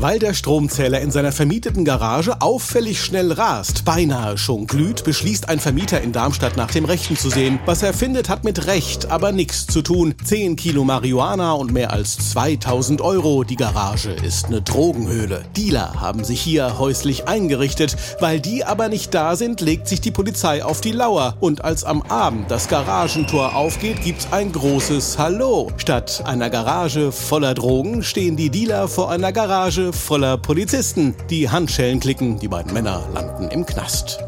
Weil der Stromzähler in seiner vermieteten Garage auffällig schnell rast, beinahe schon glüht, beschließt ein Vermieter in Darmstadt nach dem Rechten zu sehen. Was er findet, hat mit Recht aber nichts zu tun. 10 Kilo Marihuana und mehr als 2000 Euro. Die Garage ist eine Drogenhöhle. Dealer haben sich hier häuslich eingerichtet. Weil die aber nicht da sind, legt sich die Polizei auf die Lauer. Und als am Abend das Garagentor aufgeht, gibt's ein großes Hallo. Statt einer Garage voller Drogen stehen die Dealer vor einer Garage voller Polizisten. Die Handschellen klicken, die beiden Männer landen im Knast.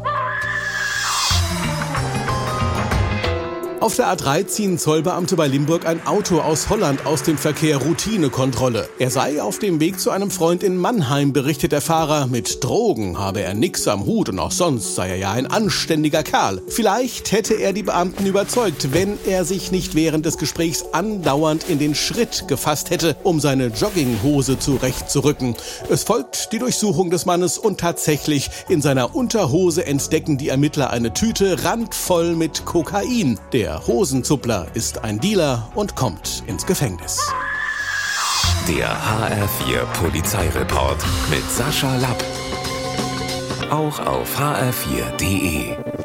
Auf der A3 ziehen Zollbeamte bei Limburg ein Auto aus Holland aus dem Verkehr Routinekontrolle. Er sei auf dem Weg zu einem Freund in Mannheim, berichtet der Fahrer. Mit Drogen habe er nix am Hut und auch sonst sei er ja ein anständiger Kerl. Vielleicht hätte er die Beamten überzeugt, wenn er sich nicht während des Gesprächs andauernd in den Schritt gefasst hätte, um seine Jogginghose zurechtzurücken. Es folgt die Durchsuchung des Mannes und tatsächlich in seiner Unterhose entdecken die Ermittler eine Tüte randvoll mit Kokain. Der der Hosenzuppler ist ein Dealer und kommt ins Gefängnis. Der HR4 Polizeireport mit Sascha Lapp. Auch auf hr4.de.